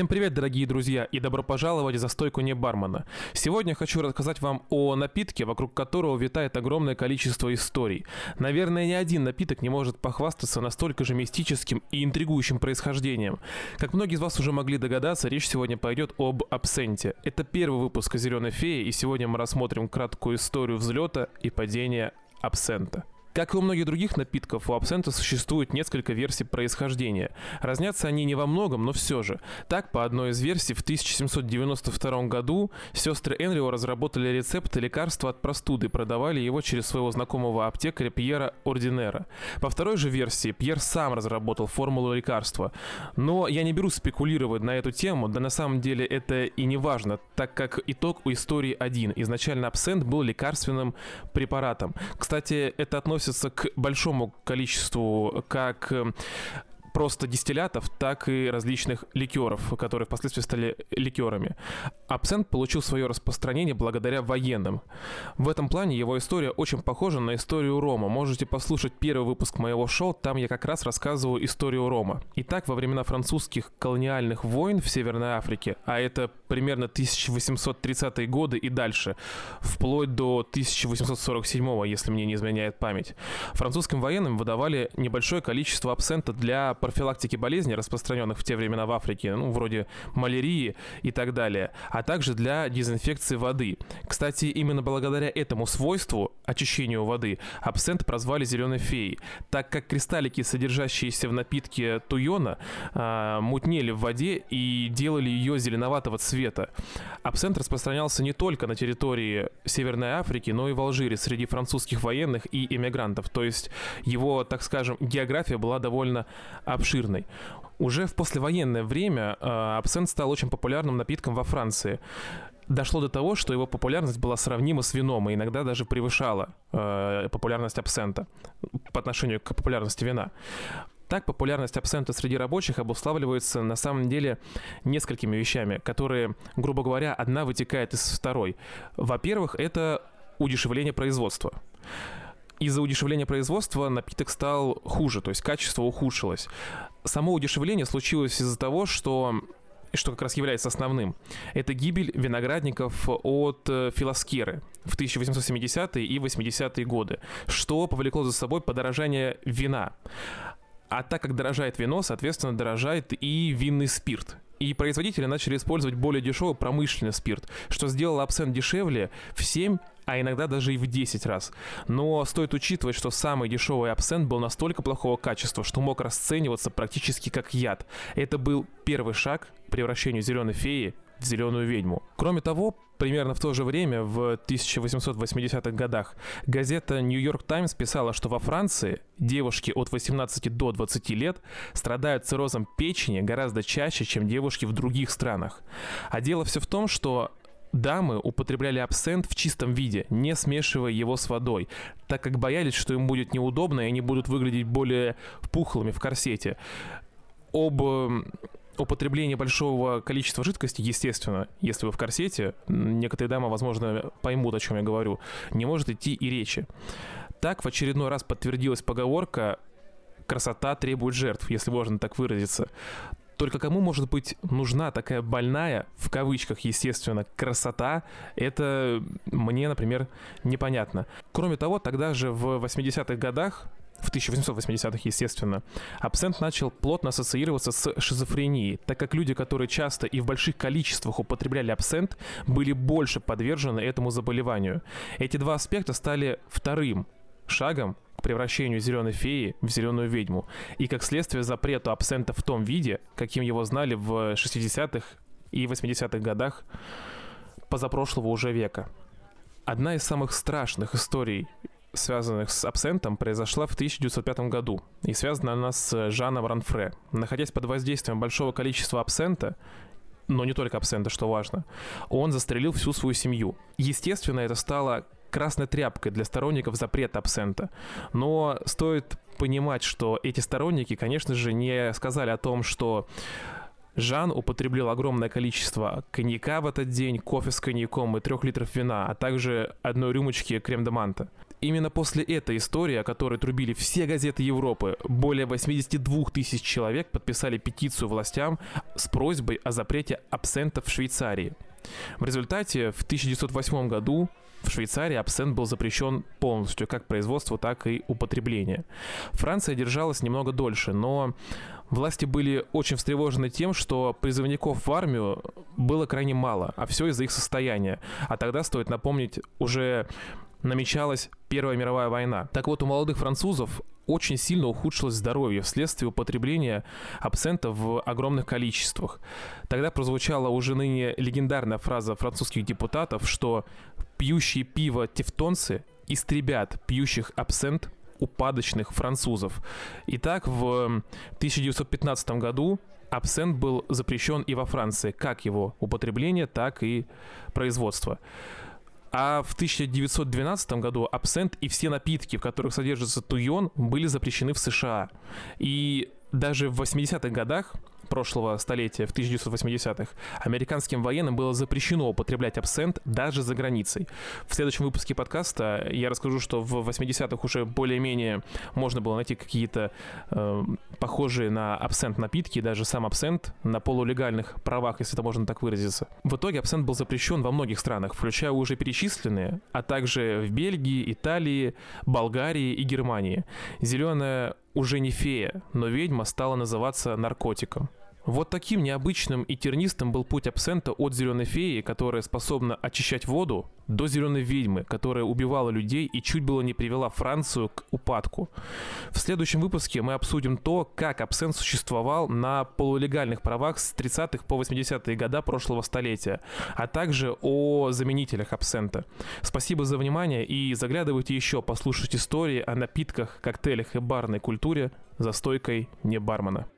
Всем привет, дорогие друзья, и добро пожаловать за стойку не бармена. Сегодня хочу рассказать вам о напитке, вокруг которого витает огромное количество историй. Наверное, ни один напиток не может похвастаться настолько же мистическим и интригующим происхождением. Как многие из вас уже могли догадаться, речь сегодня пойдет об абсенте. Это первый выпуск «Зеленой феи», и сегодня мы рассмотрим краткую историю взлета и падения абсента. Как и у многих других напитков, у абсента существует несколько версий происхождения. Разнятся они не во многом, но все же. Так, по одной из версий, в 1792 году сестры Энрио разработали рецепт лекарства от простуды и продавали его через своего знакомого аптекаря Пьера Ординера. По второй же версии, Пьер сам разработал формулу лекарства. Но я не беру спекулировать на эту тему, да на самом деле это и не важно, так как итог у истории один. Изначально абсент был лекарственным препаратом. Кстати, это относится относятся к большому количеству как э, просто дистиллятов, так и различных ликеров, которые впоследствии стали ликерами. Абсент получил свое распространение благодаря военным. В этом плане его история очень похожа на историю Рома. Можете послушать первый выпуск моего шоу, там я как раз рассказываю историю Рома. Итак, во времена французских колониальных войн в Северной Африке, а это примерно 1830-е годы и дальше, вплоть до 1847 если мне не изменяет память, французским военным выдавали небольшое количество абсента для профилактики болезней, распространенных в те времена в Африке, ну, вроде малярии и так далее, а также для дезинфекции воды. Кстати, именно благодаря этому свойству, очищению воды, абсент прозвали зеленой феей, так как кристаллики, содержащиеся в напитке туйона, э, мутнели в воде и делали ее зеленоватого цвета. Абсент распространялся не только на территории Северной Африки, но и в Алжире среди французских военных и эмигрантов, то есть его, так скажем, география была довольно обширной. Уже в послевоенное время э, абсент стал очень популярным напитком во Франции. Дошло до того, что его популярность была сравнима с вином и иногда даже превышала э, популярность абсента по отношению к популярности вина. Так, популярность абсента среди рабочих обуславливается на самом деле несколькими вещами, которые, грубо говоря, одна вытекает из второй. Во-первых, это удешевление производства из-за удешевления производства напиток стал хуже, то есть качество ухудшилось. Само удешевление случилось из-за того, что что как раз является основным, это гибель виноградников от э, филоскеры в 1870-е и 80-е годы, что повлекло за собой подорожание вина. А так как дорожает вино, соответственно, дорожает и винный спирт. И производители начали использовать более дешевый промышленный спирт, что сделало абсент дешевле в 7 а иногда даже и в 10 раз. Но стоит учитывать, что самый дешевый абсент был настолько плохого качества, что мог расцениваться практически как яд. Это был первый шаг к превращению зеленой феи в зеленую ведьму. Кроме того, примерно в то же время, в 1880-х годах, газета New York Times писала, что во Франции девушки от 18 до 20 лет страдают циррозом печени гораздо чаще, чем девушки в других странах. А дело все в том, что Дамы употребляли абсент в чистом виде, не смешивая его с водой, так как боялись, что им будет неудобно и они будут выглядеть более пухлыми в корсете. Об эм, употреблении большого количества жидкости, естественно, если вы в корсете, некоторые дамы, возможно, поймут, о чем я говорю, не может идти и речи. Так в очередной раз подтвердилась поговорка «красота требует жертв», если можно так выразиться. Только кому может быть нужна такая больная, в кавычках, естественно, красота, это мне, например, непонятно. Кроме того, тогда же в 80-х годах в 1880-х, естественно, абсент начал плотно ассоциироваться с шизофренией, так как люди, которые часто и в больших количествах употребляли абсент, были больше подвержены этому заболеванию. Эти два аспекта стали вторым шагом к превращению зеленой феи в зеленую ведьму, и как следствие запрету абсента в том виде, каким его знали в 60-х и 80-х годах позапрошлого уже века. Одна из самых страшных историй, связанных с абсентом, произошла в 1905 году, и связана она с Жаном Ранфре. Находясь под воздействием большого количества абсента, но не только абсента, что важно, он застрелил всю свою семью. Естественно, это стало красной тряпкой для сторонников запрета абсента. Но стоит понимать, что эти сторонники, конечно же, не сказали о том, что Жан употребил огромное количество коньяка в этот день, кофе с коньяком и трех литров вина, а также одной рюмочки крем-де-манта. Именно после этой истории, о которой трубили все газеты Европы, более 82 тысяч человек подписали петицию властям с просьбой о запрете абсента в Швейцарии. В результате в 1908 году в Швейцарии абсент был запрещен полностью, как производство, так и употребление. Франция держалась немного дольше, но власти были очень встревожены тем, что призывников в армию было крайне мало, а все из-за их состояния. А тогда, стоит напомнить, уже намечалась Первая мировая война. Так вот, у молодых французов очень сильно ухудшилось здоровье вследствие употребления абсента в огромных количествах. Тогда прозвучала уже ныне легендарная фраза французских депутатов, что пьющие пиво тевтонцы истребят пьющих абсент упадочных французов. Итак, в 1915 году абсент был запрещен и во Франции, как его употребление, так и производство. А в 1912 году абсент и все напитки, в которых содержится туйон, были запрещены в США. И даже в 80-х годах прошлого столетия, в 1980-х, американским военным было запрещено употреблять абсент даже за границей. В следующем выпуске подкаста я расскажу, что в 80-х уже более-менее можно было найти какие-то э, похожие на абсент напитки, даже сам абсент на полулегальных правах, если это можно так выразиться. В итоге абсент был запрещен во многих странах, включая уже перечисленные, а также в Бельгии, Италии, Болгарии и Германии. Зеленая уже не фея, но ведьма стала называться наркотиком. Вот таким необычным и тернистым был путь абсента от зеленой феи, которая способна очищать воду, до зеленой ведьмы, которая убивала людей и чуть было не привела Францию к упадку. В следующем выпуске мы обсудим то, как абсент существовал на полулегальных правах с 30-х по 80-е года прошлого столетия, а также о заменителях абсента. Спасибо за внимание и заглядывайте еще послушать истории о напитках, коктейлях и барной культуре за стойкой не бармена.